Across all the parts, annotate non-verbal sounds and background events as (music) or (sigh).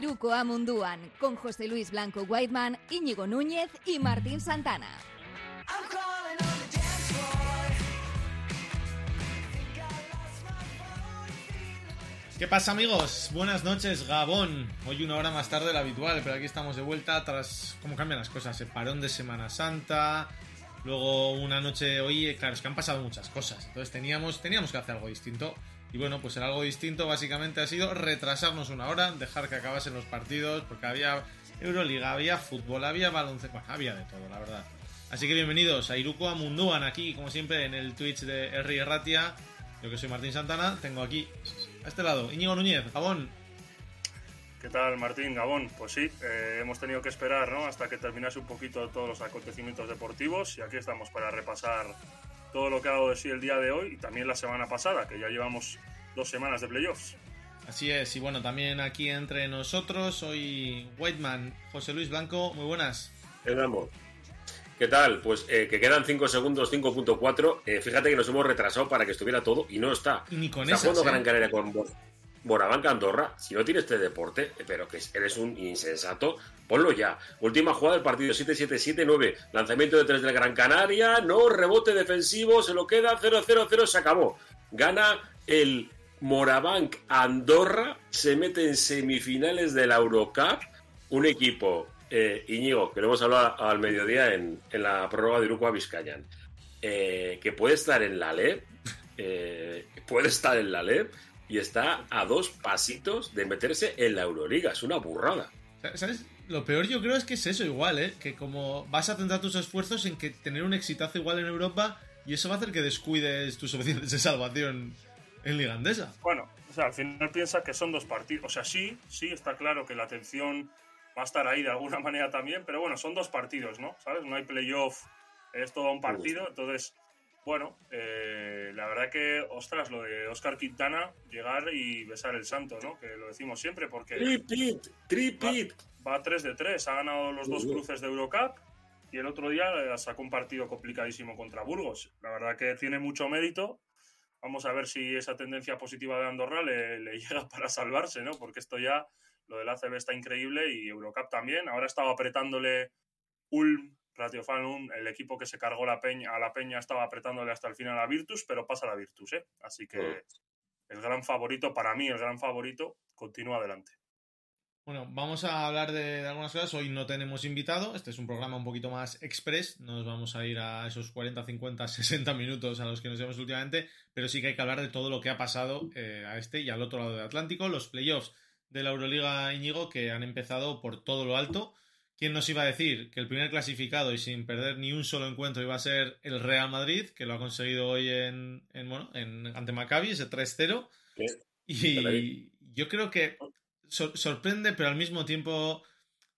Iruko Amunduan, con José Luis Blanco Whiteman, Íñigo Núñez y Martín Santana. ¿Qué pasa amigos? Buenas noches, Gabón. Hoy una hora más tarde de la habitual, pero aquí estamos de vuelta tras cómo cambian las cosas. El parón de Semana Santa, luego una noche hoy, claro, es que han pasado muchas cosas. Entonces teníamos, teníamos que hacer algo distinto. Y bueno, pues el algo distinto básicamente ha sido retrasarnos una hora, dejar que acabasen los partidos, porque había Euroliga, había fútbol, había baloncesto, bueno, había de todo, la verdad. Así que bienvenidos a Iruko Amunduan aquí, como siempre, en el Twitch de R. Ratia. Yo que soy Martín Santana, tengo aquí a este lado, Íñigo Núñez, Gabón. ¿Qué tal, Martín? Gabón. Pues sí, eh, hemos tenido que esperar ¿no? hasta que terminase un poquito todos los acontecimientos deportivos y aquí estamos para repasar todo lo que ha dado de sí el día de hoy y también la semana pasada, que ya llevamos dos semanas de playoffs. Así es, y bueno, también aquí entre nosotros, hoy Whiteman, José Luis Blanco, muy buenas. ¿Qué tal? Pues eh, que quedan 5 segundos, 5.4. Eh, fíjate que nos hemos retrasado para que estuviera todo y no está. Y ni con está jugando ¿eh? Gran Canaria con Bo- Borabanca Andorra. Si no tienes este deporte, eh, pero que eres un insensato, ponlo ya. Última jugada del partido, 7-7-7-9. Lanzamiento de 3 del Gran Canaria. No, rebote defensivo, se lo queda 0-0-0, se acabó. Gana el Morabanc Andorra, se mete en semifinales de la Eurocup. Un equipo, eh, Íñigo, que lo hemos hablado al mediodía en, en la prórroga de Uruguay Vizcayan, eh, que puede estar en la LEP, eh, puede estar en la LEP y está a dos pasitos de meterse en la Euroliga. Es una burrada. ¿Sabes? Lo peor yo creo es que es eso igual, ¿eh? Que como vas a centrar tus esfuerzos en que tener un exitazo igual en Europa y eso va a hacer que descuides tus opciones de salvación en Liga Andesa. Bueno, o sea, al final piensa que son dos partidos. O sea, sí, sí, está claro que la atención va a estar ahí de alguna (laughs) manera también, pero bueno, son dos partidos, ¿no? ¿Sabes? No hay playoff, es todo un partido, entonces, bueno, eh, la verdad que, ostras, lo de Oscar Quintana, llegar y besar el santo, ¿no? Que lo decimos siempre, porque Tripit, tripit. va 3 de 3, ha ganado los dos cruces de Eurocup y el otro día eh, sacó un partido complicadísimo contra Burgos. La verdad que tiene mucho mérito. Vamos a ver si esa tendencia positiva de Andorra le, le (laughs) llega para salvarse, ¿no? Porque esto ya, lo del ACB está increíble y Eurocup también. Ahora estaba apretándole Ulm, Ratiofan Ulm, el equipo que se cargó la peña, a la peña estaba apretándole hasta el final a Virtus, pero pasa la Virtus, ¿eh? Así que Mm. el gran favorito, para mí el gran favorito, continúa adelante. Bueno, vamos a hablar de, de algunas cosas. Hoy no tenemos invitado. Este es un programa un poquito más express. No nos vamos a ir a esos 40, 50, 60 minutos a los que nos vemos últimamente. Pero sí que hay que hablar de todo lo que ha pasado eh, a este y al otro lado del Atlántico. Los playoffs de la Euroliga Íñigo que han empezado por todo lo alto. ¿Quién nos iba a decir que el primer clasificado y sin perder ni un solo encuentro iba a ser el Real Madrid, que lo ha conseguido hoy en, en, bueno, en ante Maccabi, ese 3-0? ¿Qué? Y yo creo que sor- sorprende, pero al mismo tiempo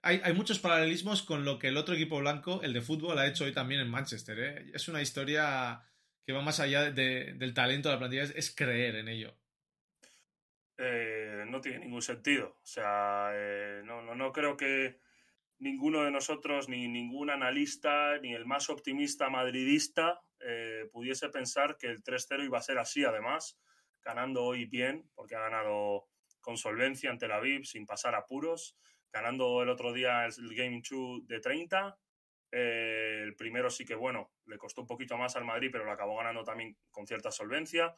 hay, hay muchos paralelismos con lo que el otro equipo blanco, el de fútbol, ha hecho hoy también en Manchester. ¿eh? Es una historia que va más allá de- del talento de la plantilla, es, es creer en ello. eh, no tiene ningún sentido. O sea, eh, no, no, no creo que ninguno de nosotros, ni ningún analista, ni el más optimista madridista, eh, pudiese pensar que el 3-0 iba a ser así, además, ganando hoy bien, porque ha ganado con solvencia ante la Aviv, sin pasar apuros, ganando el otro día el Game 2 de 30. Eh, el primero sí que, bueno, le costó un poquito más al Madrid, pero lo acabó ganando también con cierta solvencia.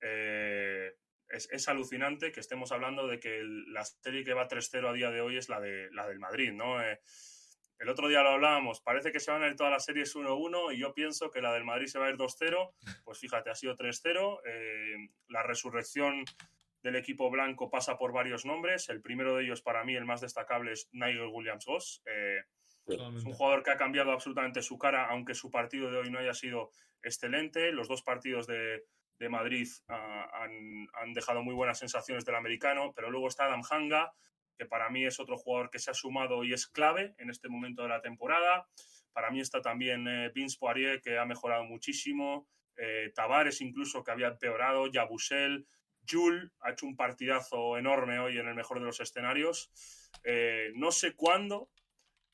Eh, es, es, alucinante que estemos hablando de que el, la serie que va 3-0 a día de hoy es la, de, la del Madrid, ¿no? Eh, el otro día lo hablábamos, parece que se van a ir todas las series 1-1 y yo pienso que la del Madrid se va a ir 2-0, pues fíjate, ha sido 3-0. Eh, la resurrección del equipo blanco pasa por varios nombres, el primero de ellos para mí, el más destacable, es Nigel Williams-Goss. Eh, es un jugador que ha cambiado absolutamente su cara, aunque su partido de hoy no haya sido excelente. Los dos partidos de, de Madrid han, han, dejado muy buenas sensaciones del americano, pero luego está Adam Hanga, que para mí es otro jugador que se ha sumado y es clave en este momento de la temporada. Para mí está también eh, Vince Poirier, que ha mejorado muchísimo. Eh, Tavares, incluso, que había empeorado. Yabusel. Jul ha hecho un partidazo enorme hoy en el mejor de los escenarios. Eh, no sé cuándo,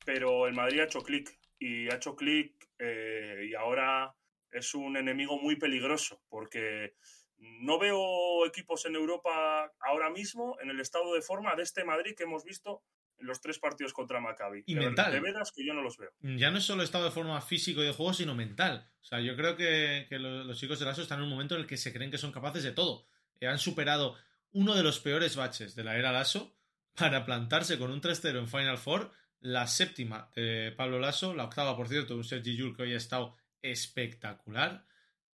pero el Madrid ha hecho clic. Y ha hecho clic eh, y ahora es un enemigo muy peligroso porque no veo equipos en Europa ahora mismo en el estado de forma de este Madrid que hemos visto en los tres partidos contra Maccabi. Y de, mental. De veras que yo no los veo. Ya no es solo estado de forma físico y de juego, sino mental. O sea, yo creo que, que los, los, chicos del ASO están en un momento en el que se creen que son capaces de todo. Eh, han superado uno de los peores baches de la era Lasso para plantarse con un 3-0 en Final Four, la séptima de Pablo Lasso, la octava, por cierto, un Sergi Yul que hoy ha estado espectacular.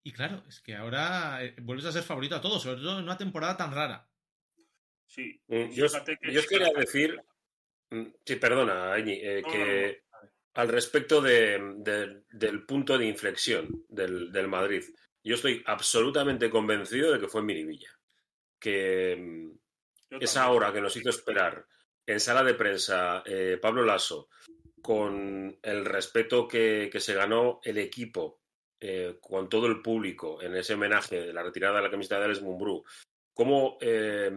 Y claro, es que ahora eh, vuelves a ser favorito a todos, sobre todo en una temporada tan rara. Sí, Mm, yo, que yo os quería decir, mm, sí, perdona, Añi, eh, no, que no, no, al respecto de, de, del punto de inflexión del, del, Madrid, yo estoy absolutamente convencido de que fue en Miribilla. Que mm, esa hora que nos hizo esperar en sala de prensa eh, Pablo Lasso, con el respeto que, que se ganó el equipo eh, con todo el público en ese homenaje de la retirada de la camiseta de Alex Mumbrú, cómo, eh,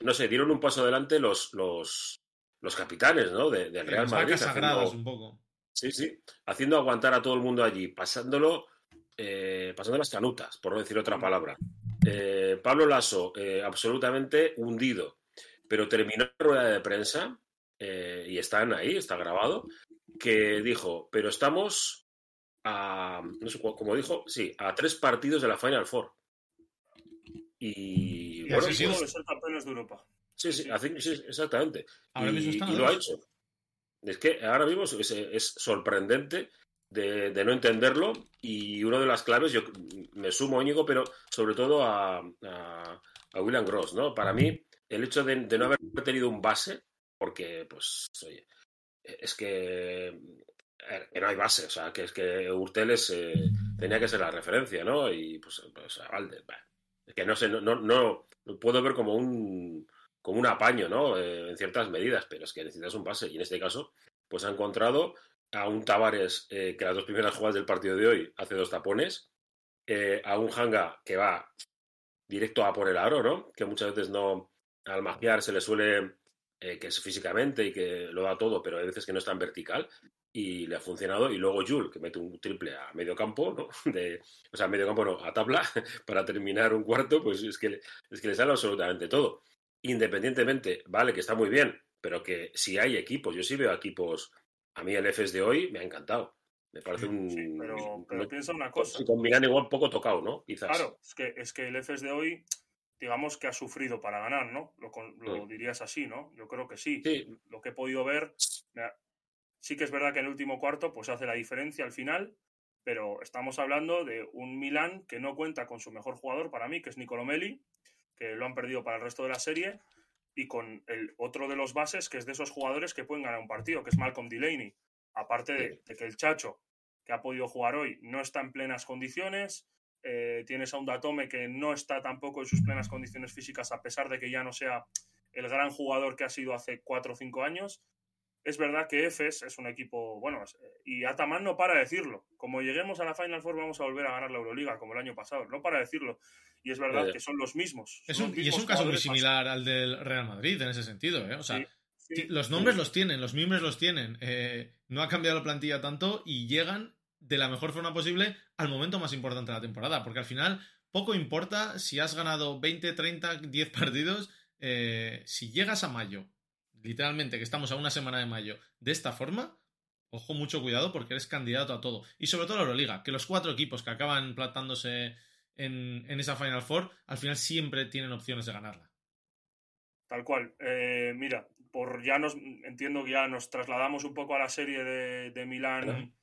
no sé, dieron un paso adelante los, los, los capitanes ¿no? de, del Real Madrid. Haciendo, sagradas un poco. Sí, sí, haciendo aguantar a todo el mundo allí, pasándolo, eh, pasando las canutas, por no decir otra palabra. Eh, Pablo Lasso, absolutamente hundido, pero terminó la rueda de prensa, y están ahí, está grabado, que dijo, pero estamos a, no sé, como dijo, sí, a tres partidos de la Final Four. Y, y bueno, ser campeones de Europa. Sí, sí, así, sí exactamente. Ahora y, mismo están y lo ha hecho. Es que ahora mismo es, es sorprendente de, de, no entenderlo y una de las claves, yo me sumo, Íñigo, pero sobre todo a, a, a William Gross, ¿no? Para mí, el hecho de, de, no haber tenido un base, porque, pues, oye, es que que no hay base, o sea, que es que Urteles eh, tenía que ser la referencia, ¿no? Y pues, pues Valde, bah, es que no sé, no, no, no, lo puedo ver como un como un apaño, ¿no? Eh, en ciertas medidas, pero es que necesitas un base. Y en este caso, pues ha encontrado a un Tavares eh, que las dos primeras jugadas del partido de hoy hace dos tapones, a un Hanga que va directo a por el aro, ¿no? Que muchas veces no, al magiar se le suele eh, que es físicamente y que lo da todo, pero hay veces que no es tan vertical y le ha funcionado. Y luego Jules, que mete un triple a medio campo, ¿no? (laughs) De, o sea, a medio campo no, a tabla, (laughs) para terminar un cuarto, pues es que, es que le sale absolutamente todo. Independientemente, vale, que está muy bien, pero que si hay equipos, yo sí veo equipos, a mí el FS de hoy me ha encantado. Me parece un. Sí, pero, pero un, piensa una cosa. Si combinan igual poco tocado, ¿no? Quizás. Claro, es que, es que el FS de hoy digamos que ha sufrido para ganar, ¿no? Lo, lo sí. dirías así, ¿no? Yo creo que sí. sí. Lo que he podido ver, sí que es verdad que en el último cuarto pues hace la diferencia al final, pero estamos hablando de un Milan que no cuenta con su mejor jugador para mí, que es Nicolomelli, que lo han perdido para el resto de la serie, y con el otro de los bases, que es de esos jugadores que pueden ganar un partido, que es Malcolm Delaney. Aparte de, de que el Chacho, que ha podido jugar hoy, no está en plenas condiciones, eh, tienes a un Datome que no está tampoco en sus plenas condiciones físicas, a pesar de que ya no sea el gran jugador que ha sido hace cuatro o cinco años. Es verdad que Efes es un equipo, bueno, y Ataman no para de decirlo. Como lleguemos a la Final Four vamos a volver a ganar la Euroliga, como el año pasado. No para de decirlo. Y es verdad que son los mismos. Es un, los y es un caso muy similar al del Real Madrid en ese sentido, ¿eh? O sea, Sí, sí, ti- los nombres los tienen, los miembros los tienen. eh, no ha cambiado la plantilla tanto y llegan de la mejor forma posible al momento más importante de la temporada. Porque al final, poco importa si has ganado 20, 30, 10 partidos. eh, si llegas a mayo, literalmente, que estamos a una semana de mayo, de esta forma, ojo, mucho cuidado porque eres candidato a todo. Y sobre todo la Euroliga, que los cuatro equipos que acaban plantándose en, en esa Final Four, al final siempre tienen opciones de ganarla. Tal cual. Eh, mira, por ya nos entiendo que ya nos trasladamos un poco a la serie de, de Milán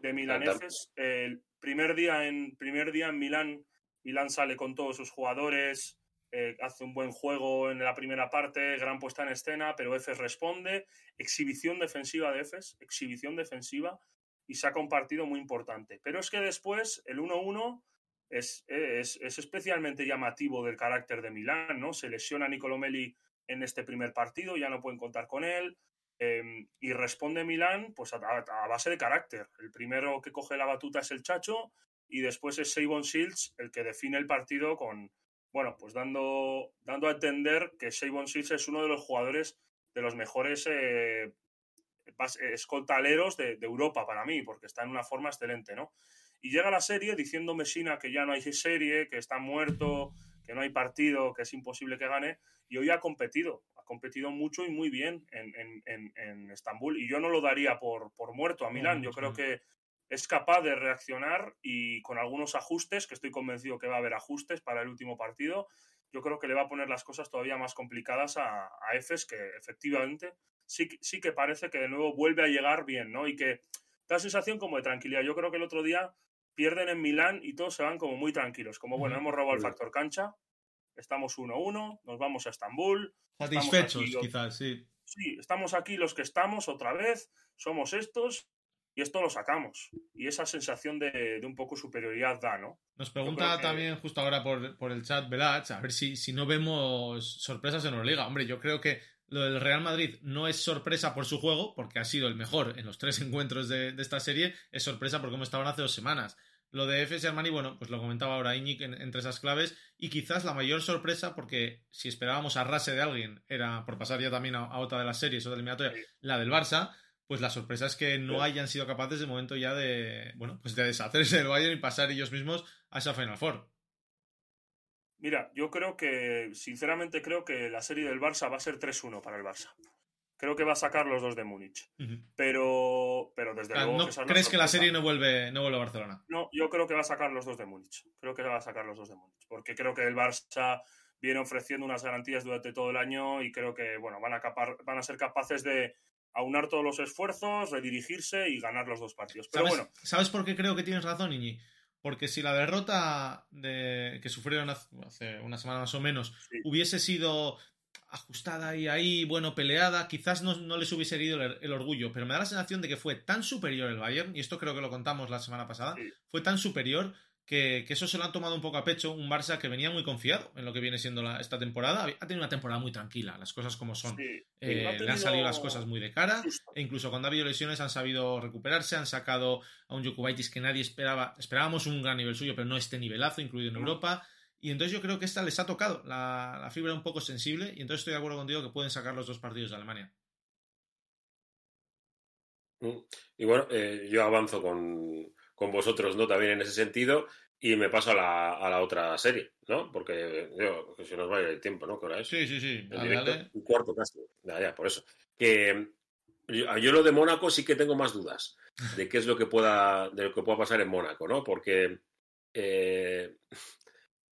de Milaneses. El primer día en primer día en Milán, Milán sale con todos sus jugadores, eh, hace un buen juego en la primera parte, gran puesta en escena, pero Efes responde, exhibición defensiva de Efes, exhibición defensiva y saca un partido muy importante. Pero es que después el 1-1 es, es, es especialmente llamativo del carácter de Milán, ¿no? Se lesiona Nicolomelli en este primer partido, ya no pueden contar con él. Eh, y responde Milán pues a, base de carácter. El primero que coge la batuta es el Chacho y después es Sabon Shields el que define el partido con, bueno, pues dando, dando a entender que Sabon Shields es uno de los jugadores de los mejores eh, escoltaleros de, de, Europa para mí, porque está en una forma excelente, ¿no? Y llega la serie diciendo Messina que ya no hay serie, que está muerto, que no hay partido, que es imposible que gane. Y hoy ha competido, ha competido mucho y muy bien en, Estambul. Y yo no lo daría por, por muerto a Milán. Yo creo que es capaz de reaccionar y con algunos ajustes, que estoy convencido que va a haber ajustes para el último partido, yo creo que le va a poner las cosas todavía más complicadas a, a Efes, que efectivamente sí, sí que parece que de nuevo vuelve a llegar bien, ¿no? Y que da sensación como de tranquilidad. Yo creo que el otro día pierden en Milán y todos se van como muy tranquilos, como bueno, hemos robado el factor cancha, estamos 1-1, nos vamos a Estambul. Satisfechos, quizás, sí. Sí, estamos aquí los que estamos otra vez, somos estos y esto lo sacamos. Y esa sensación de, un poco superioridad da, ¿no? Nos pregunta también justo ahora por, el chat Belach, a ver si, si no vemos sorpresas en Euroliga. Hombre, yo creo que lo del Real Madrid no es sorpresa por su juego, porque ha sido el mejor en los tres (laughs) encuentros de, esta serie, es sorpresa por cómo estaban hace dos semanas. Lo de FS Armani, bueno, pues lo comentaba ahora Iñic entre esas claves, y quizás la mayor sorpresa, porque si esperábamos a rase de alguien, era por pasar ya también a, otra de las series, otra eliminatoria, la del Barça, pues la sorpresa es que no hayan sido capaces de momento ya de, bueno, pues de deshacerse del Bayern y pasar ellos mismos a esa Final Four. Mira, yo creo que, sinceramente creo que la serie del Barça va a ser 3-1 para el Barça. Creo que va a sacar los dos de Múnich. pero, pero desde luego... ¿Crees que la serie no vuelve, no vuelve a Barcelona? No, yo creo que va a sacar los dos de Múnich. Creo que va a sacar los dos de Múnich. Porque creo que el Barça viene ofreciendo unas garantías durante todo el año y creo que bueno, van, a van a ser capaces de aunar todos los esfuerzos, redirigirse y ganar los dos partidos. Pero ¿Sabes, bueno. ¿Sabes por qué creo que tienes razón, Iñi? Porque si la derrota de, que sufrieron hace una semana más o menos hubiese sido ajustada y ahí, bueno, peleada, quizás no, les hubiese herido el, orgullo, pero me da la sensación de que fue tan superior el Bayern, y esto creo que lo contamos la semana pasada, fue tan superior que, eso se lo han tomado un poco a pecho un Barça que venía muy confiado en lo que viene siendo esta temporada. Ha tenido una temporada muy tranquila, las cosas como son. Eh, le han salido las cosas muy de cara e incluso cuando ha habido lesiones han sabido recuperarse, han sacado a un Jokubaitis que nadie esperaba. Esperábamos un gran nivel suyo, pero no este nivelazo, incluido en Europa. Y entonces yo creo que esta les ha tocado la, la fibra un poco sensible y entonces estoy de acuerdo contigo que pueden sacar los dos partidos de Alemania. Mm. Y bueno, eh, yo avanzo con, con vosotros, ¿no? También en ese sentido. Y me paso a la, a la otra serie, ¿no? Porque yo, que se nos va a ir el tiempo, ¿no? ¿Qué hora es? Sí, sí, sí. Un cuarto casi. Ya, ya, por eso. Que yo, lo de Mónaco sí que tengo más dudas de qué es lo que pueda, de lo que pueda pasar en Mónaco, ¿no? Porque, eh,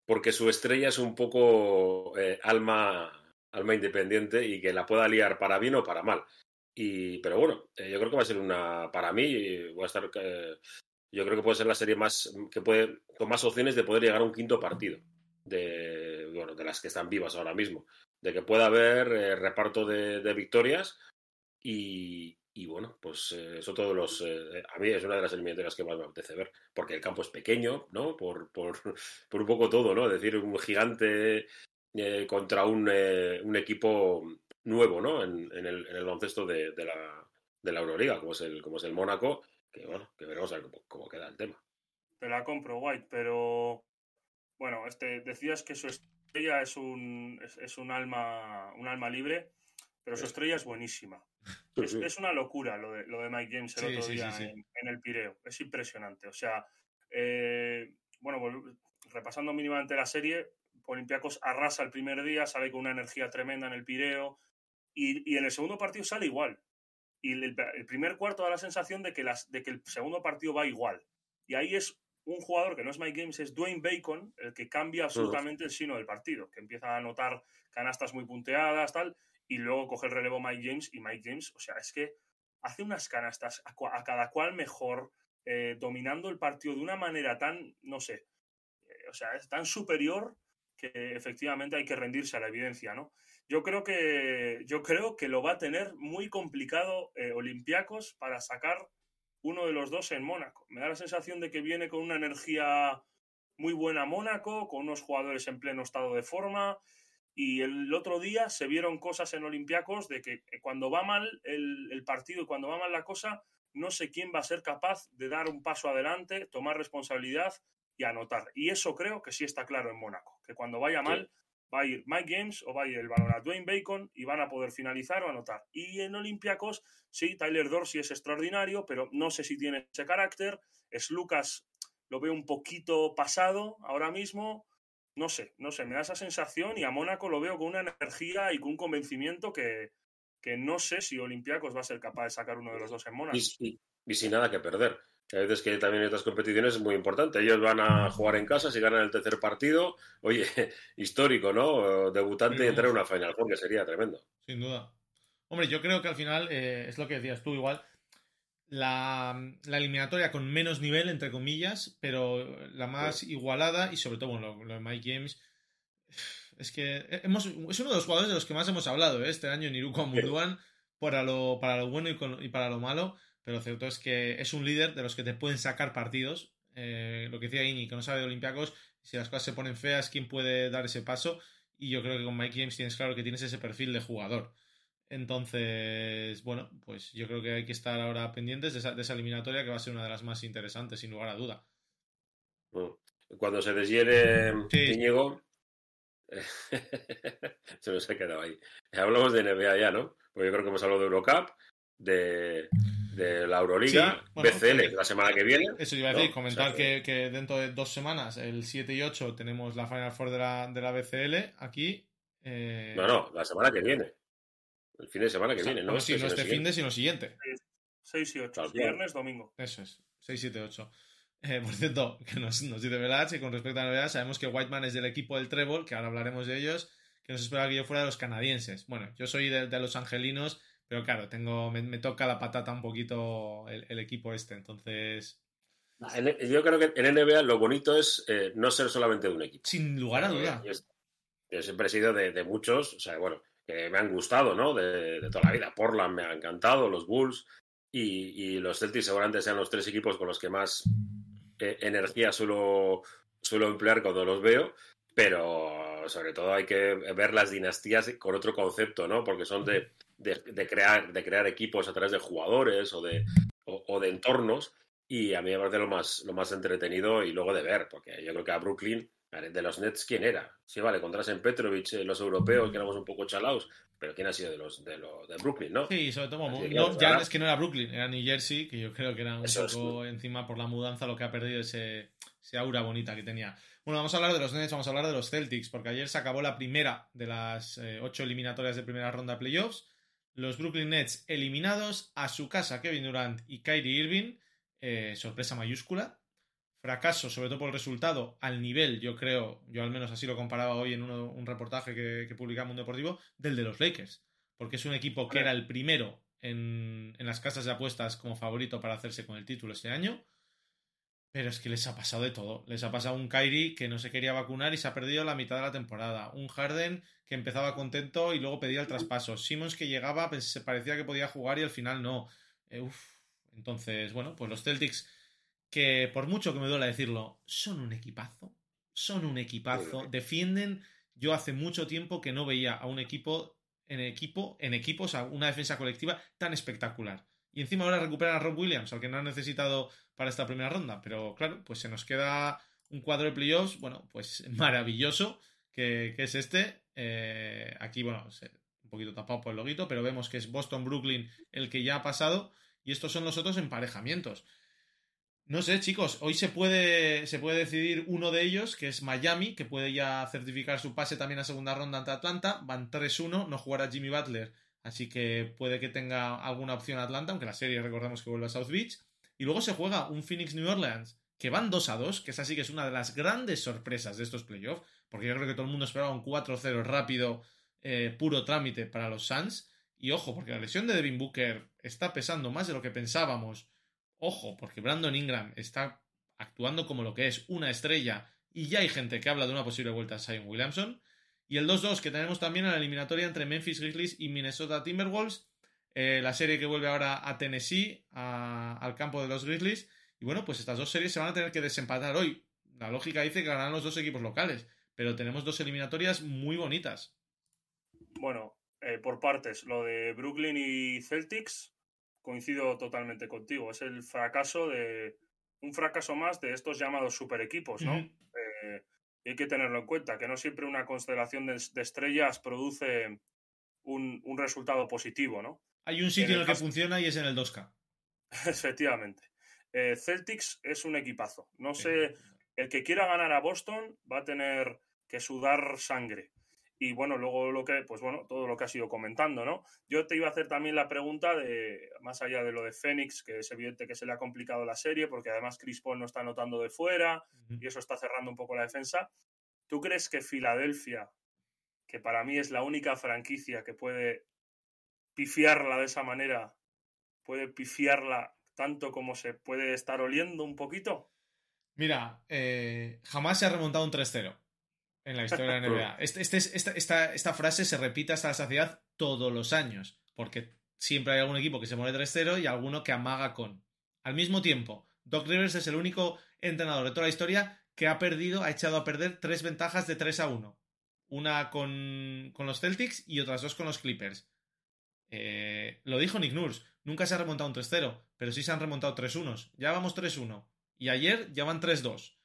porque su estrella es un poco eh, alma, alma independiente y que la pueda liar para bien o para mal. Y, pero bueno, eh, yo creo que va a ser una, para mí, a estar yo creo que puede ser la serie más que puede con más opciones de poder llegar a un quinto partido de bueno de las que están vivas ahora mismo de que pueda haber eh, reparto de, victorias y, bueno pues eh, eso todos los eh, a mí es una de las eliminatorias que más me apetece ver porque el campo es pequeño no por, por, (laughs) por un poco todo no es decir un gigante contra un, un, equipo nuevo no en, el, en el baloncesto de, de la de la Euroliga como es el como es el Mónaco que bueno, que veremos a ver cómo, queda el tema. Te la compro, White, pero bueno, este, decías que su estrella es un, es, un alma un alma libre, pero su estrella es buenísima. Es, una locura lo de, lo de Mike James el otro día en, el Pireo. Es impresionante. O sea, eh, bueno, repasando mínimamente la serie, Olympiacos arrasa el primer día, sale con una energía tremenda en el Pireo y, y en el segundo partido sale igual y el, primer cuarto da la sensación de que, las, de que el segundo partido va igual. Y ahí es un jugador que no es Mike James, es Dwayne Bacon, el que cambia absolutamente el sino del partido, que empieza a anotar canastas muy punteadas, tal, y luego coge el relevo Mike James, y Mike James, o sea, es que hace unas canastas a, cada cual mejor, eh, dominando el partido de una manera tan, no sé, eh, o sea, es tan superior que efectivamente hay que rendirse a la evidencia, ¿no? Yo creo que, yo creo que lo va a tener muy complicado eh, Olympiacos para sacar uno de los dos en Mónaco. Me da la sensación de que viene con una energía muy buena Mónaco, con unos jugadores en pleno estado de forma. Y el otro día se vieron cosas en Olympiacos de que cuando va mal el, el partido y cuando va mal la cosa, no sé quién va a ser capaz de dar un paso adelante, tomar responsabilidad y anotar. Y eso creo que sí está claro en Mónaco, que cuando vaya mal va a ir Mike James o va a ir el balón a Dwayne Bacon y van a poder finalizar o anotar. Y en Olympiacos, sí, Tyler Dorsey es extraordinario, pero no sé si tiene ese carácter. Es Lucas, lo veo un poquito pasado ahora mismo. No sé, no sé, me da esa sensación y a Mónaco lo veo con una energía y con un convencimiento que, que no sé si Olympiacos va a ser capaz de sacar uno de los dos en Mónaco. Y, y, sin nada que perder. A veces que también en otras competiciones es muy importante. Ellos van a jugar en casa, si ganan el tercer partido, oye, (laughs) histórico, ¿no? Debutante y entrar en una Final Four, que sería tremendo. Sin duda. Hombre, yo creo que al final eh, es lo que decías tú, igual. La, la, eliminatoria con menos nivel, entre comillas, pero la más igualada y sobre todo, bueno, lo, de Mike James. Es que hemos, es uno de los jugadores de los que más hemos hablado ¿eh? este año en Iruko Munduan, para lo, para lo bueno y, con, y, para lo malo, pero cierto es que es un líder de los que te pueden sacar partidos. Eh, lo que decía Iñi, que no sabe de Olympiacos, si las cosas se ponen feas, ¿quién puede dar ese paso? Y yo creo que con Mike James tienes claro que tienes ese perfil de jugador. Entonces, bueno, pues yo creo que hay que estar ahora pendientes de esa, de esa eliminatoria que va a ser una de las más interesantes, sin lugar a duda. Cuando se deshiere sí. (laughs) se nos ha quedado ahí. Hablamos de NBA ya, ¿no? Porque yo creo que hemos hablado de Eurocup, de, de la Euroliga, sí, bueno, BCL, que la semana que viene. Eso iba a decir, ¿no? comentar o sea, que, que, dentro de dos semanas, el 7 y 8, tenemos la Final Four de la, de la BCL aquí. Eh... No, no, la semana que viene. El fin de semana que o sea, viene, ¿no? Sí, no este fin de, sino siguiente. 6 y 8, claro, viernes, domingo. Eso es, 6, 7, 8. Eh, por cierto, que nos, nos dice Velach, y con respecto a la novedad, sabemos que Whiteman es del equipo del Trébol, que ahora hablaremos de ellos, que nos esperaba que yo fuera de los canadienses. Bueno, yo soy de, de los angelinos, pero claro, tengo me, me, toca la patata un poquito el, el equipo este, entonces... Yo creo que en NBA lo bonito es eh, no ser solamente de un equipo. Sin lugar a duda. Yo, yo siempre he sido de, de muchos, o sea, bueno, que me han gustado, ¿no? De, toda la vida. Portland me ha encantado, los Bulls y, los Celtics seguramente sean los tres equipos con los que más eh, energía suelo, suelo emplear cuando los veo, pero sobre todo hay que ver las dinastías con otro concepto, ¿no? Porque son de, de, crear, de crear equipos a través de jugadores o de, o de entornos y a mí me parece lo más, lo más entretenido y luego de ver, porque yo creo que a Brooklyn de los Nets, ¿quién era? Sí, vale, contrasen Petrovic, eh, los europeos, que éramos un poco chalaos, pero ¿quién ha sido de los de, los, de Brooklyn, no? Sí, sobre todo, no, ya ahora... es que no era Brooklyn, era New Jersey, que yo creo que era un Eso poco es. encima por la mudanza lo que ha perdido ese, ese aura bonita que tenía. Bueno, vamos a hablar de los Nets, vamos a hablar de los Celtics, porque ayer se acabó la primera de las eh, ocho eliminatorias de primera ronda de playoffs. Los Brooklyn Nets eliminados a su casa Kevin Durant y Kyrie Irving, eh, sorpresa mayúscula, fracaso, sobre todo por el resultado, al nivel, yo creo, yo al menos así lo comparaba hoy en uno, un reportaje que, que publicaba Mundo Deportivo, del de los Lakers. Porque es un equipo que era el primero en, en, las casas de apuestas como favorito para hacerse con el título este año. Pero es que les ha pasado de todo. Les ha pasado un Kyrie que no se quería vacunar y se ha perdido la mitad de la temporada. Un Harden que empezaba contento y luego pedía el traspaso. Simmons que llegaba, pues, se parecía que podía jugar y al final no. Eh, uf. Entonces, bueno, pues los Celtics que por mucho que me duela decirlo, son un equipazo. Son un equipazo. Defienden. Yo hace mucho tiempo que no veía a un equipo en equipo, en equipos, a una defensa colectiva tan espectacular. Y encima ahora recuperan a Rob Williams, al que no han necesitado para esta primera ronda. Pero claro, pues se nos queda un cuadro de playoffs, bueno, pues (laughs) maravilloso, que, que es este. Eh, aquí, bueno, un poquito tapado por el loguito, pero vemos que es Boston-Brooklyn el que ya ha pasado. Y estos son los otros emparejamientos. No sé, chicos, hoy se puede, se puede decidir uno de ellos, que es Miami, que puede ya certificar su pase también a segunda ronda ante Atlanta. Van 3-1, no jugará Jimmy Butler, así que puede que tenga alguna opción Atlanta, aunque la serie recordemos que vuelve a South Beach. Y luego se juega un Phoenix New Orleans, que van 2 a 2, que es así que es una de las grandes sorpresas de estos playoffs, porque yo creo que todo el mundo esperaba un 4-0 rápido, eh, puro trámite para los Suns. Y ojo, porque la lesión de Devin Booker está pesando más de lo que pensábamos Ojo, porque Brandon Ingram está actuando como lo que es una estrella y ya hay gente que habla de una posible vuelta a Zion Williamson. Y el 2-2 que tenemos también en la eliminatoria entre Memphis Grizzlies y Minnesota Timberwolves. Eh, la serie que vuelve ahora a Tennessee, al campo de los Grizzlies. Y bueno, pues estas dos series se van a tener que desempatar hoy. La lógica dice que ganarán los dos equipos locales. Pero tenemos dos eliminatorias muy bonitas. Bueno, eh, por partes. Lo de Brooklyn y Celtics coincido totalmente contigo. Es el fracaso de. Un fracaso más de estos llamados super equipos, ¿no? Uh -huh. eh, y hay que tenerlo en cuenta, que no siempre una constelación de, de estrellas produce un, un, resultado positivo, ¿no? Hay un sitio en el, en el que funciona y es en el 2K. (laughs) Efectivamente. eh, Celtics es un equipazo. No sé, el que quiera ganar a Boston va a tener que sudar sangre. Y bueno, luego lo que, pues bueno, todo lo que has ido comentando, ¿no? Yo te iba a hacer también la pregunta de, más allá de lo de Phoenix, que es evidente que se le ha complicado la serie, porque además Chris Paul no está anotando de fuera y eso está cerrando un poco la defensa. ¿Tú crees que Filadelfia, que para mí es la única franquicia que puede pifiarla de esa manera, puede pifiarla tanto como se puede estar oliendo un poquito? Mira, eh, jamás se ha remontado un 3-0 en la historia de la NBA. Este, este esta, esta, frase se repite hasta la saciedad todos los años, porque siempre hay algún equipo que se muere 3-0 y alguno que amaga con. Al mismo tiempo, Doc Rivers es el único entrenador de toda la historia que ha perdido, ha echado a perder tres ventajas de 3 a 1. Una con, con los Celtics y otras dos con los Clippers. Eh, lo dijo Nick Nurse, nunca se ha remontado un 3-0, pero sí se han remontado 3-1. Ya vamos 3-1. Y ayer ya van 3-2.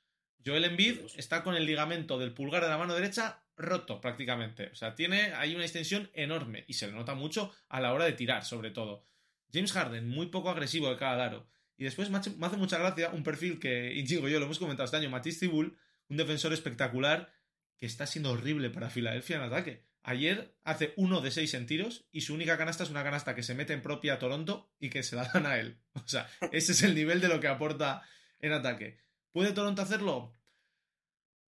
Joel Embiid está con el ligamento del pulgar de la mano derecha roto prácticamente. O sea, tiene ahí una extensión enorme y se le nota mucho a la hora de tirar, sobre todo. James Harden, muy poco agresivo de cada aro. Y después me hace mucha gracia un perfil que, y digo yo, lo hemos comentado este año, Matisse Bull, un defensor espectacular que está siendo horrible para Filadelfia en ataque. Ayer hace uno de seis en tiros y su única canasta es una canasta que se mete en propia Toronto y que se la dan a él. (laughs) O sea, ese es el nivel de lo que aporta en ataque. ¿Puede Toronto hacerlo?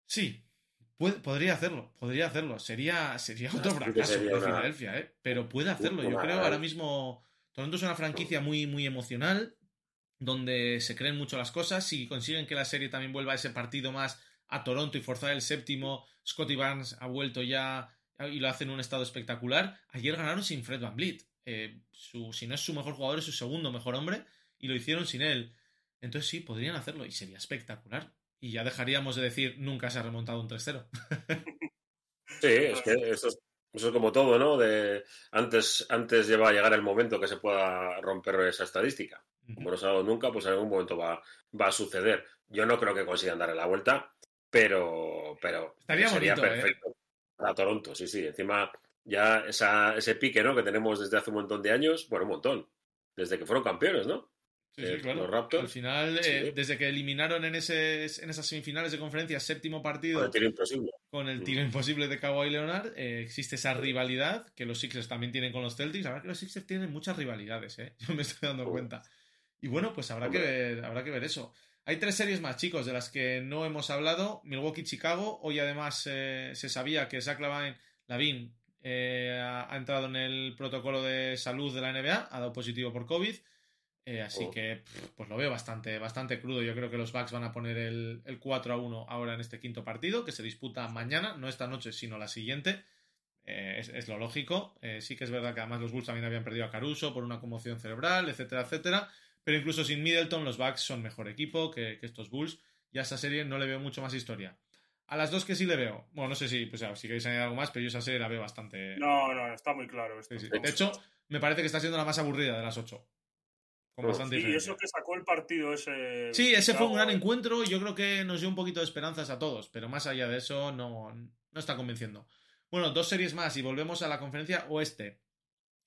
Sí, podría hacerlo, podría hacerlo. Sería, sería otro fracaso de Filadelfia, ¿eh? pero puede hacerlo. Yo creo ahora mismo Toronto es una franquicia muy, muy emocional, donde se creen mucho las cosas. Si consiguen que la serie también vuelva a ese partido más a Toronto y forzar el séptimo, Scotty Barnes ha vuelto ya y lo hace en un estado espectacular. Ayer ganaron sin Fred Van Vliet. Eh, si no es su mejor jugador, es su segundo mejor hombre, y lo hicieron sin él. Entonces sí, podrían hacerlo y sería espectacular. Y ya dejaríamos de decir nunca se ha remontado un 3-0. sí, es que eso es, como todo, ¿no? De antes, antes lleva a llegar el momento que se pueda romper esa estadística. Como no se ha dado nunca, pues en algún momento va, va a suceder. Yo no creo que consigan darle la vuelta, pero, pero Estaría sería ¿eh? perfecto para Toronto, sí, sí. Encima ya esa, ese pique, ¿no? Que tenemos desde hace un montón de años, bueno, un montón, desde que fueron campeones, ¿no? Sí, sí, claro. Al final, eh, desde que eliminaron en, ese, en esas semifinales de conferencia, séptimo partido. Con el tiro imposible. Con el tiro imposible de Kawhi Leonard, eh, existe esa rivalidad que los Sixers también tienen con los Celtics. La verdad que los Sixers tienen muchas rivalidades, ¿eh? (laughs) Yo me estoy dando cuenta. Y bueno, pues habrá que, ver, habrá que ver eso. Hay tres series más, chicos, de las que no hemos hablado. Milwaukee-Chicago. Hoy además eh, se sabía que Zach Lavin, Lavin ha, ha entrado en el protocolo de salud de la NBA, ha dado positivo por COVID. Eh, así oh. que pues lo veo bastante, bastante crudo. Yo creo que los Bucks van a poner el, 4 a 1 ahora en este quinto partido, que se disputa mañana, no esta noche, sino la siguiente. Eh, es, lo lógico. Eh, sí que es verdad que además los Bulls también habían perdido a Caruso por una conmoción cerebral, etcétera, etcétera. Pero incluso sin Middleton, los Bucks son mejor equipo que, estos Bulls. Y a esa serie no le veo mucho más historia. A las dos que sí le veo. Bueno, no sé si, pues, si queréis añadir algo más, pero yo esa serie la veo bastante. No, no, está muy claro. De hecho, me parece que está siendo la más aburrida de las ocho y eso que sacó el partido ese. Sí, ese fue un gran encuentro y yo creo que nos dio un poquito de esperanzas a todos, pero más allá de eso no, no está convenciendo. Bueno, dos series más y volvemos a la conferencia oeste.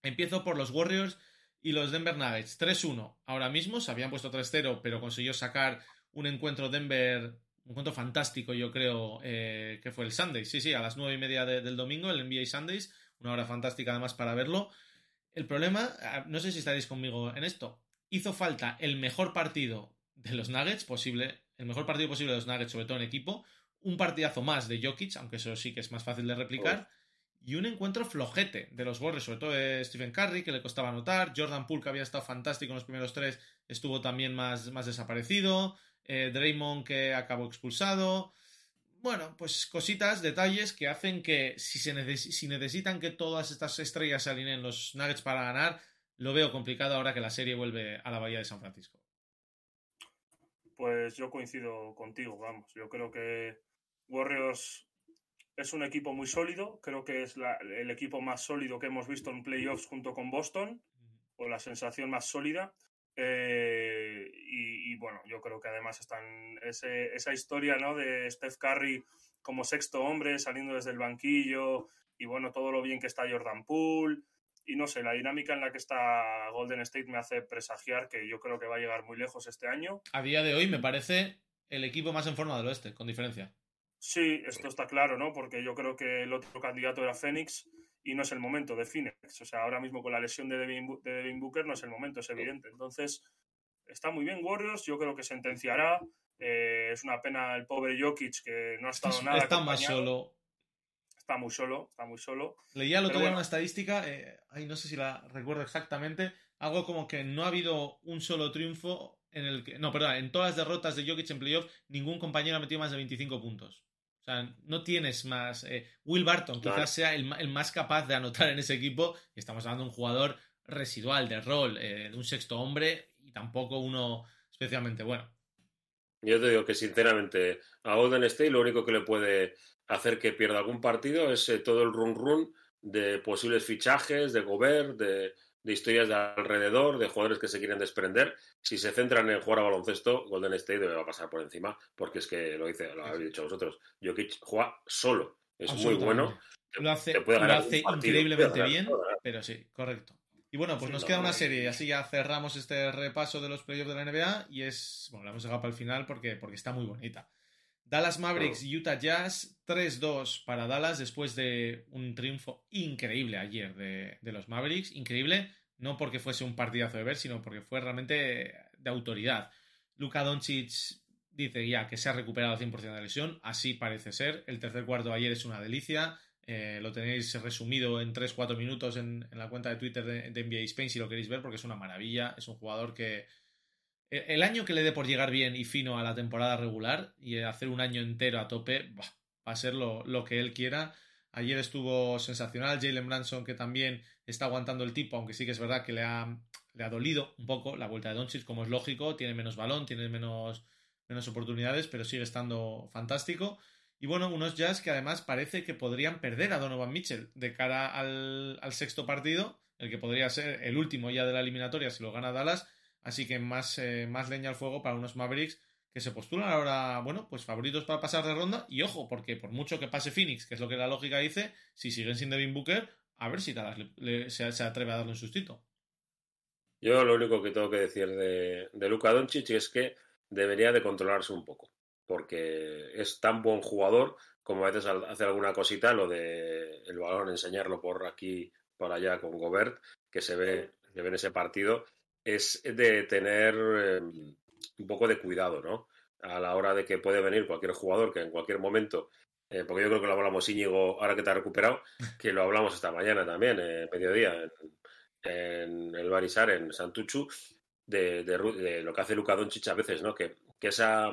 Empiezo por los Warriors y los Denver Nuggets. 3-1. Ahora mismo se habían puesto 3-0, pero consiguió sacar un encuentro Denver, un encuentro fantástico, yo creo, eh, que fue el Sunday. Sí, sí, a las nueve y media del domingo, el NBA Sundays. Una hora fantástica además para verlo. El problema, ah, no sé si estaréis conmigo en esto, hizo falta el mejor partido de los Nuggets posible, el mejor partido posible de los Nuggets, sobre todo en equipo, un partidazo más de Jokic, aunque eso sí que es más fácil de replicar, y un encuentro flojete de los Warriors, sobre todo de Stephen Curry, que le costaba anotar, Jordan Poole, que había estado fantástico en los primeros tres, estuvo también más, más desaparecido, eh, Draymond, que acabó expulsado. Bueno, pues cositas, detalles que hacen que si, se si necesitan que todas estas estrellas se alineen los Nuggets para ganar, lo veo complicado ahora que la serie vuelve a la Bahía de San Francisco. Pues yo coincido contigo, vamos. Yo creo que Warriors es un equipo muy sólido. Creo que es el equipo más sólido que hemos visto en playoffs junto con Boston, o la sensación más sólida. Eh, y, bueno, yo creo que además están esa historia ¿no? de Steph Curry como sexto hombre saliendo desde el banquillo y bueno, todo lo bien que está Jordan Poole y no sé, la dinámica en la que está Golden State me hace presagiar que yo creo que va a llegar muy lejos este año. A día de hoy me parece el equipo más en forma del oeste, con diferencia. Sí, esto está claro, ¿no? Porque yo creo que el otro candidato era Phoenix y no es el momento de Phoenix. O sea, ahora mismo con la lesión de Devin, Booker no es el momento, es evidente. Entonces, está muy bien Warriors, yo creo que sentenciará. Eh, es una pena el pobre Jokic que no ha estado nada. Está más solo está muy solo, está muy solo. Leía el otro día una estadística, eh, no sé si la recuerdo exactamente, algo como que no ha habido un solo triunfo en el que, no, perdón, en todas las derrotas de Jokic en playoff, ningún compañero ha metido más de 25 puntos. O sea, no tienes más. Eh, Will Barton quizás sea el, más capaz de anotar en ese equipo. Y estamos hablando de un jugador residual, de rol, eh, de un sexto hombre y tampoco uno especialmente bueno. Yo te digo que sinceramente a Golden State lo único que le puede hacer que pierda algún partido es eh, todo el run run de posibles fichajes, de Gobert, de, historias de alrededor, de jugadores que se quieren desprender. Si se centran en jugar a baloncesto, Golden State debe pasar por encima, porque es que lo dice, lo habéis dicho vosotros, Jokic juega solo, es muy bueno. Lo hace, increíblemente bien, pero sí, correcto. Y bueno, pues nos queda una serie, así ya cerramos este repaso de los playoffs de la NBA y es, bueno, la hemos dejado para el final porque, porque está muy bonita. Dallas Mavericks y Utah Jazz, 3-2 para Dallas después de un triunfo increíble ayer de, los Mavericks. Increíble, no porque fuese un partidazo de ver, sino porque fue realmente de autoridad. Luka Doncic dice ya que se ha recuperado al 100% de la lesión, así parece ser. El tercer cuarto de ayer es una delicia. Eh, lo tenéis resumido en 3-4 minutos en, la cuenta de Twitter de, de NBA Spain si lo queréis ver, porque es una maravilla. Es un jugador que, el año que le dé por llegar bien y fino a la temporada regular y hacer un año entero a tope, va a ser lo, que él quiera. Ayer estuvo sensacional. Jalen Branson, que también está aguantando el tipo, aunque sí que es verdad que le ha, le ha dolido un poco la vuelta de Doncic, como es lógico. Tiene menos balón, tiene menos, menos oportunidades, pero sigue estando fantástico. Y bueno, unos Jazz que además parece que podrían perder a Donovan Mitchell de cara al, al sexto partido, el que podría ser el último ya de la eliminatoria si lo gana Dallas Así que más, eh, más leña al fuego para unos Mavericks que se postulan ahora, bueno, pues favoritos para pasar de ronda. Y ojo, porque por mucho que pase Phoenix, que es lo que la lógica dice, si siguen sin Devin Booker, a ver si Dallas se, atreve a darle un sustito. Yo lo único que tengo que decir de, de Luka Doncic es que debería de controlarse un poco, porque es tan buen jugador como a veces hace alguna cosita, lo de el balón, enseñarlo por aquí, por allá con Gobert, que se ve, se ve en ese partido es de tener em, un poco de cuidado, ¿no? A la hora de que puede venir cualquier jugador que en cualquier momento, eh, porque yo creo que lo hablamos Íñigo, ahora que te ha recuperado, (laughs) que lo hablamos esta mañana también, eh, mediodía, en, el Barisar, en Santuchu, de, de, lo que hace Luka Doncic a veces, ¿no? Que, que esa,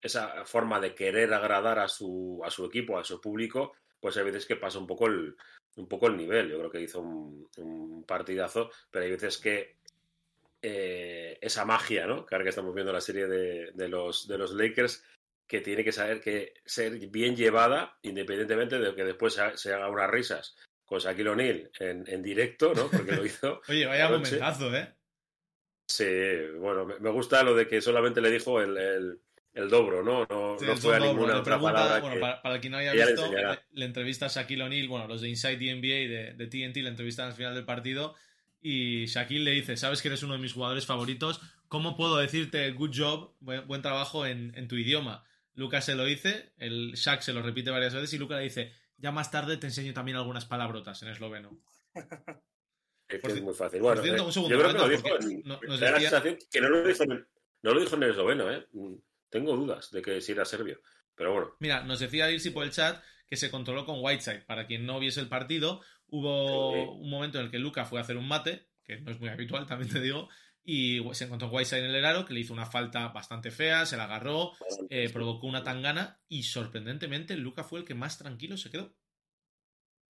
esa forma de querer agradar a su, a su equipo, a su público, pues hay veces que pasa un poco el, un poco el nivel. Yo creo que hizo un, un partidazo, pero hay veces que eh, esa magia, ¿no? Ahora que estamos viendo la serie de, los, de los Lakers, que tiene que saber que ser bien llevada, independientemente de que después se, haga unas risas con Shaquille O'Neal en, directo, ¿no? Porque lo hizo. (laughs) Oye, vaya momentazo, ¿eh? Sí, bueno, me gusta lo de que solamente le dijo el, el, dobro, ¿no? No, fue a ninguna otra palabra. Bueno, para, el que no haya visto, le, entrevista a Shaquille O'Neal, bueno, los de Inside the NBA de, de TNT le entrevistan al final del partido y Shaquille le dice, sabes que eres uno de mis jugadores favoritos, ¿cómo puedo decirte good job, buen, trabajo en, tu idioma? Lucas se lo dice, el Shaq se lo repite varias veces y Lucas le dice, ya más tarde te enseño también algunas palabrotas en esloveno. (laughs) Es, que es muy fácil. Bueno, eh, yo creo que lo dijo en, no, que no lo dijo, en, no lo dijo en esloveno, ¿eh? Tengo dudas de que si era serbio. Pero bueno. Mira, nos decía Irsi por el chat que se controló con Whiteside. Para quien no viese el partido, Hubo un momento en el que Luca fue a hacer un mate, que no es muy habitual, también te digo, y se encontró Whiteside en el aro, que le hizo una falta bastante fea, se la agarró, eh, provocó una tangana y sorprendentemente Luca fue el que más tranquilo se quedó.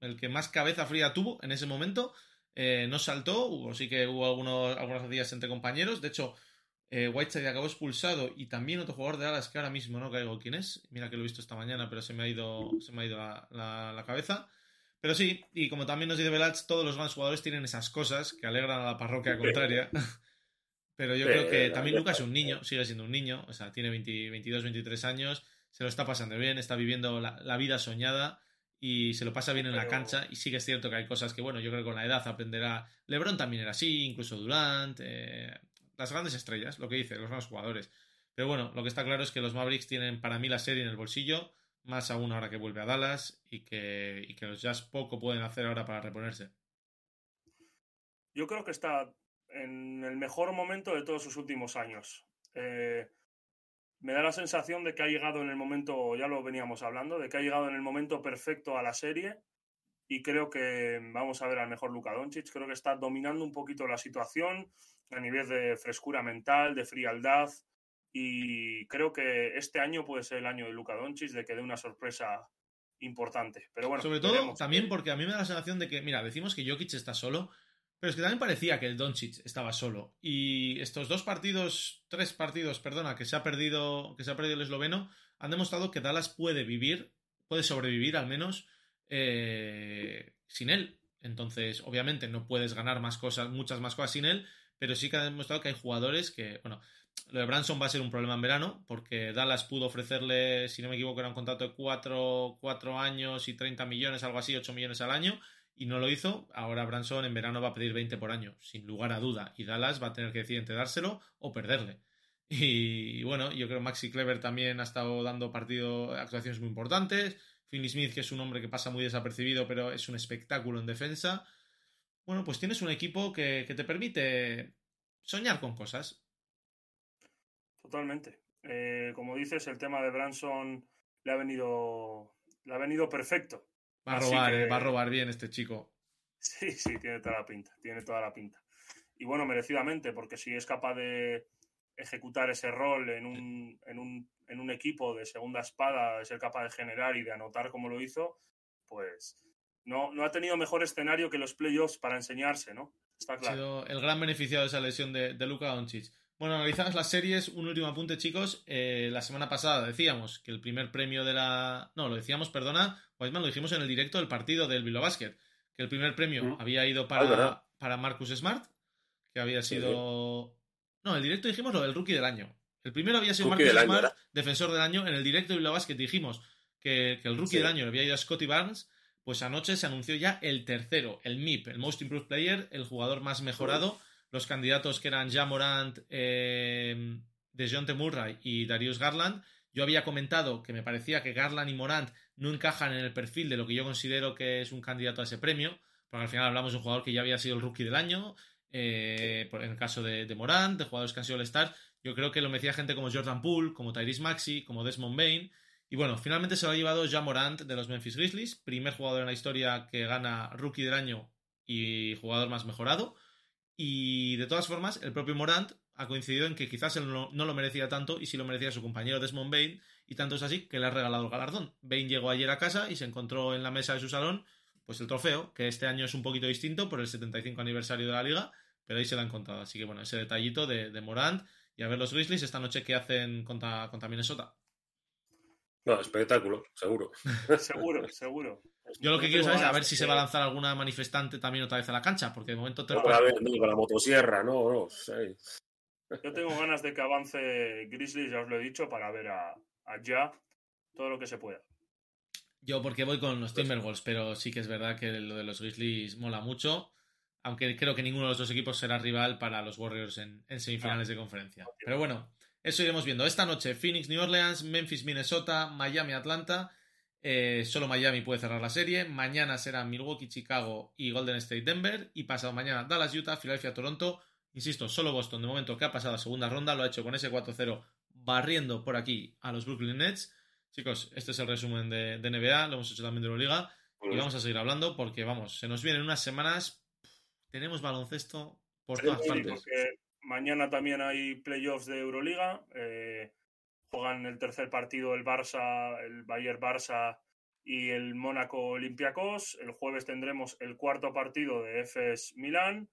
El que más cabeza fría tuvo en ese momento. Eh, no saltó, hubo, sí que hubo algunos, algunos días entre compañeros. De hecho, eh, Whiteside acabó expulsado y también otro jugador de alas que ahora mismo no caigo quién es. Mira que lo he visto esta mañana, pero se me ha ido, se me ha ido la cabeza. Pero sí, y como también nos dice Velach, todos los grandes jugadores tienen esas cosas que alegran a la parroquia contraria. (laughs) Pero yo creo que también Lucas es un niño, sigue siendo un niño, o sea, tiene 22, 23 años, se lo está pasando bien, está viviendo la, vida soñada y se lo pasa bien en la cancha. Y sí que es cierto que hay cosas que, bueno, yo creo que con la edad aprenderá. LeBron también era así, incluso Durant, eh, las grandes estrellas, lo que dice, los grandes jugadores. Pero bueno, lo que está claro es que los Mavericks tienen para mí la serie en el bolsillo, más aún ahora que vuelve a Dallas y que, y los Jazz poco pueden hacer ahora para reponerse. Yo creo que está en el mejor momento de todos sus últimos años. Eh, me da la sensación de que ha llegado en el momento, ya lo veníamos hablando, de que ha llegado en el momento perfecto a la serie y creo que vamos a ver al mejor Luka Doncic. Creo que está dominando un poquito la situación a nivel de frescura mental, de frialdad y creo que este año puede ser el año de Luka Doncic de que dé una sorpresa importante. Pero bueno, Sobre todo veremos. también porque a mí me da la sensación de que, mira, decimos que Jokic está solo, pero es que también parecía que el Doncic estaba solo. Y estos dos partidos, tres partidos, perdona, que se ha perdido, que se ha perdido el esloveno, han demostrado que Dallas puede vivir, puede sobrevivir al menos eh, sin él. Entonces, obviamente, no puedes ganar más cosas, muchas más cosas sin él, pero sí que ha demostrado que hay jugadores que, bueno, lo de Branson va a ser un problema en verano, porque Dallas pudo ofrecerle, si no me equivoco, era un contrato de 4, años y 30 millones, algo así, 8 millones al año, y no lo hizo. Ahora Branson en verano va a pedir 20 por año, sin lugar a duda, y Dallas va a tener que decidir entre dárselo o perderle. Y, bueno, yo creo que Maxi Clever también ha estado dando partido, actuaciones muy importantes. Finney Smith, que es un hombre que pasa muy desapercibido, pero es un espectáculo en defensa. Bueno, pues tienes un equipo que te permite soñar con cosas. Totalmente. Eh, como dices, el tema de Branson le ha venido, le ha venido perfecto. Va a robar, que- eh, va a robar bien este chico. (laughs) Sí, sí, tiene toda la pinta, tiene toda la pinta. Y bueno, merecidamente, porque si es capaz de ejecutar ese rol en un, en un, en un equipo de segunda espada, de ser capaz de generar y de anotar como lo hizo, pues no, no ha tenido mejor escenario que los playoffs para enseñarse, ¿no? Está Ha claro. sido el gran beneficiado de esa lesión de, de Luka Doncic. Bueno, analizadas las series, un último apunte, chicos. Eh, la semana pasada decíamos que el primer premio de la. No, lo decíamos, perdona, Wiseman, lo dijimos en el directo del partido del Bilbao Basket. Que el primer premio Mm. había ido Ah, para, para Marcus Smart, que había sido. No, en el directo dijimos lo del rookie del año. El primero había sido Rookie Marcus del Smart, defensor del año. En el directo de Bilbao Basket dijimos que, que el rookie Sí. del año había ido a Scotty Barnes. Pues anoche se anunció ya el tercero, el MIP, el Most Improved Player, el jugador más mejorado. Los candidatos que eran Ja Morant, eh, DeJounte Murray y Darius Garland. Yo había comentado que me parecía que Garland y Morant no encajan en el perfil de lo que yo considero que es un candidato a ese premio, porque al final hablamos de un jugador que ya había sido el rookie del año, eh, en el caso de, Morant, de jugadores que han sido el Star, yo creo que lo merecía gente como Jordan Poole, como Tyrese Maxey, como Desmond Bain, y bueno, finalmente se lo ha llevado Ja Morant de los Memphis Grizzlies, primer jugador en la historia que gana rookie del año y jugador más mejorado. Y de todas formas, el propio Morant ha coincidido en que quizás él no, no lo merecía tanto y sí lo merecía su compañero Desmond Bain. Y tanto es así que le ha regalado el galardón. Bain llegó ayer a casa y se encontró en la mesa de su salón pues el trofeo, que este año es un poquito distinto por el 75 aniversario de la liga, pero ahí se lo ha encontrado. Así que bueno, ese detallito de, de Morant y a ver los Grizzlies esta noche que hacen contra, contra Minnesota. No, espectáculo, seguro. (laughs) Seguro, seguro. (laughs) Yo lo que No quiero saber es a ver si que- se va a lanzar alguna manifestante también otra vez a la cancha, porque de momento te No, a ver, no, con la motosierra, no, no. sí. Yo tengo ganas de que avance Grizzlies, ya os lo he dicho, para ver a, a Ya todo lo que se pueda. Yo porque voy con los Timberwolves, pero sí que es verdad que lo de los Grizzlies mola mucho, aunque creo que ninguno de los dos equipos será rival para los Warriors en, en semifinales de conferencia. Pero bueno, eso iremos viendo. Esta noche Phoenix, New Orleans, Memphis, Minnesota, Miami, Atlanta. Eh, solo Miami puede cerrar la serie. Mañana será Milwaukee, Chicago y Golden State, Denver. Y pasado mañana Dallas, Utah, Filadelfia, Toronto. Insisto, solo Boston de momento que ha pasado a segunda ronda lo ha hecho con ese 4-0 barriendo por aquí a los Brooklyn Nets. Chicos, este es el resumen de, de NBA, lo hemos hecho también de Euroliga y vamos a seguir hablando porque, vamos, se nos vienen unas semanas, tenemos baloncesto por todas Sí, partes. porque mañana también hay playoffs de Euroliga. eh, juegan el tercer partido el Barça, el Bayern Barça y el Mónaco Olympiacos. El jueves tendremos el cuarto partido de EFES Milán.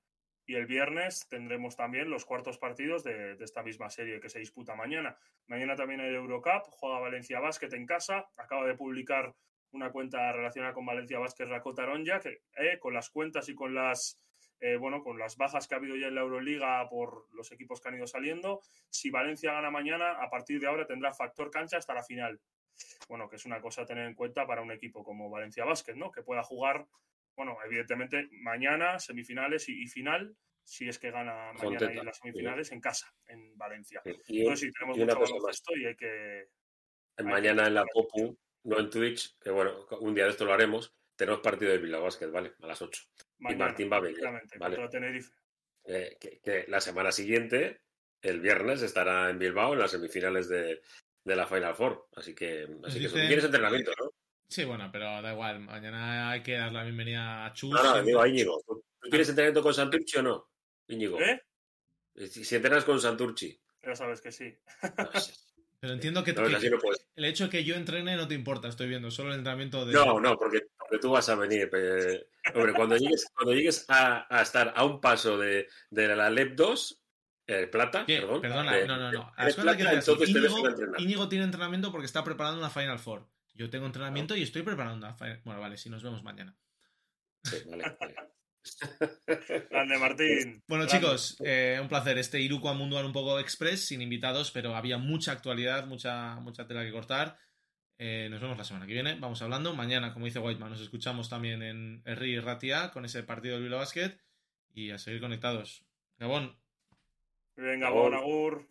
Y el viernes tendremos también los cuartos partidos de, esta misma serie que se disputa mañana. Mañana también hay Eurocup, juega Valencia Basket en casa. Acaba de publicar una cuenta relacionada con Valencia Basket Rakota Aronja, que eh, con las cuentas y con las eh, bueno, con las bajas que ha habido ya en la Euroliga por los equipos que han ido saliendo, si Valencia gana mañana, a partir de ahora tendrá factor cancha hasta la final. bueno, que es una cosa a tener en cuenta para un equipo como Valencia Basket, ¿no? Que pueda jugar, bueno, evidentemente mañana, semifinales y, y final, si es que gana mañana Contenta, en las semifinales en casa, en Valencia. Y, Entonces sí, tenemos y mucho baloncesto y hay que... que Mañana en la Popu, no en Twitch, que bueno, un día de esto lo haremos, tenemos partido de Bilbao Basket, ¿vale? A las 8. Mañana, Martín va a venir, vale. contra Tenerife. Eh, que, que la semana siguiente, el viernes, estará en Bilbao en las semifinales de, de la Final Four. Así que, así que quieres entrenamiento, ¿no? Sí, bueno, pero da igual. Mañana hay que dar la bienvenida a Chus. No, no, digo a Íñigo. ¿Tú tú tienes entrenamiento con Santurchi o no? Íñigo. ¿Eh? Si, si entrenas con Santurchi. Ya sabes que sí. No, sé. (laughs) Pero entiendo que, No, que- así no puedes. el hecho de que yo entrene no te importa, estoy viendo, solo el entrenamiento de... No, no, porque, porque tú vas a venir. eh, hombre, cuando llegues, cuando llegues a, a estar a un paso de, de la LEP 2, eh, plata, ¿Qué? perdón. Perdona, de- no, no, no. Haz cuenta plata, que entonces Íñigo, tiene entrenamiento porque está preparando una Final Four. Yo tengo entrenamiento y estoy preparando una Final Bueno, vale, si nos vemos mañana. Sí, vale, vale. (laughs) Grande Martín. Bueno, Grande. chicos, eh, un placer. Este Iruko Mundual un poco express, sin invitados, pero había mucha actualidad, mucha, mucha tela que cortar. Eh, nos vemos la semana que viene. Vamos hablando. Mañana, como dice Whiteman, nos escuchamos también en Erri y Ratia con ese partido del Bilbao Basket. Y a seguir conectados. Gabón. Venga, Gabón. agur.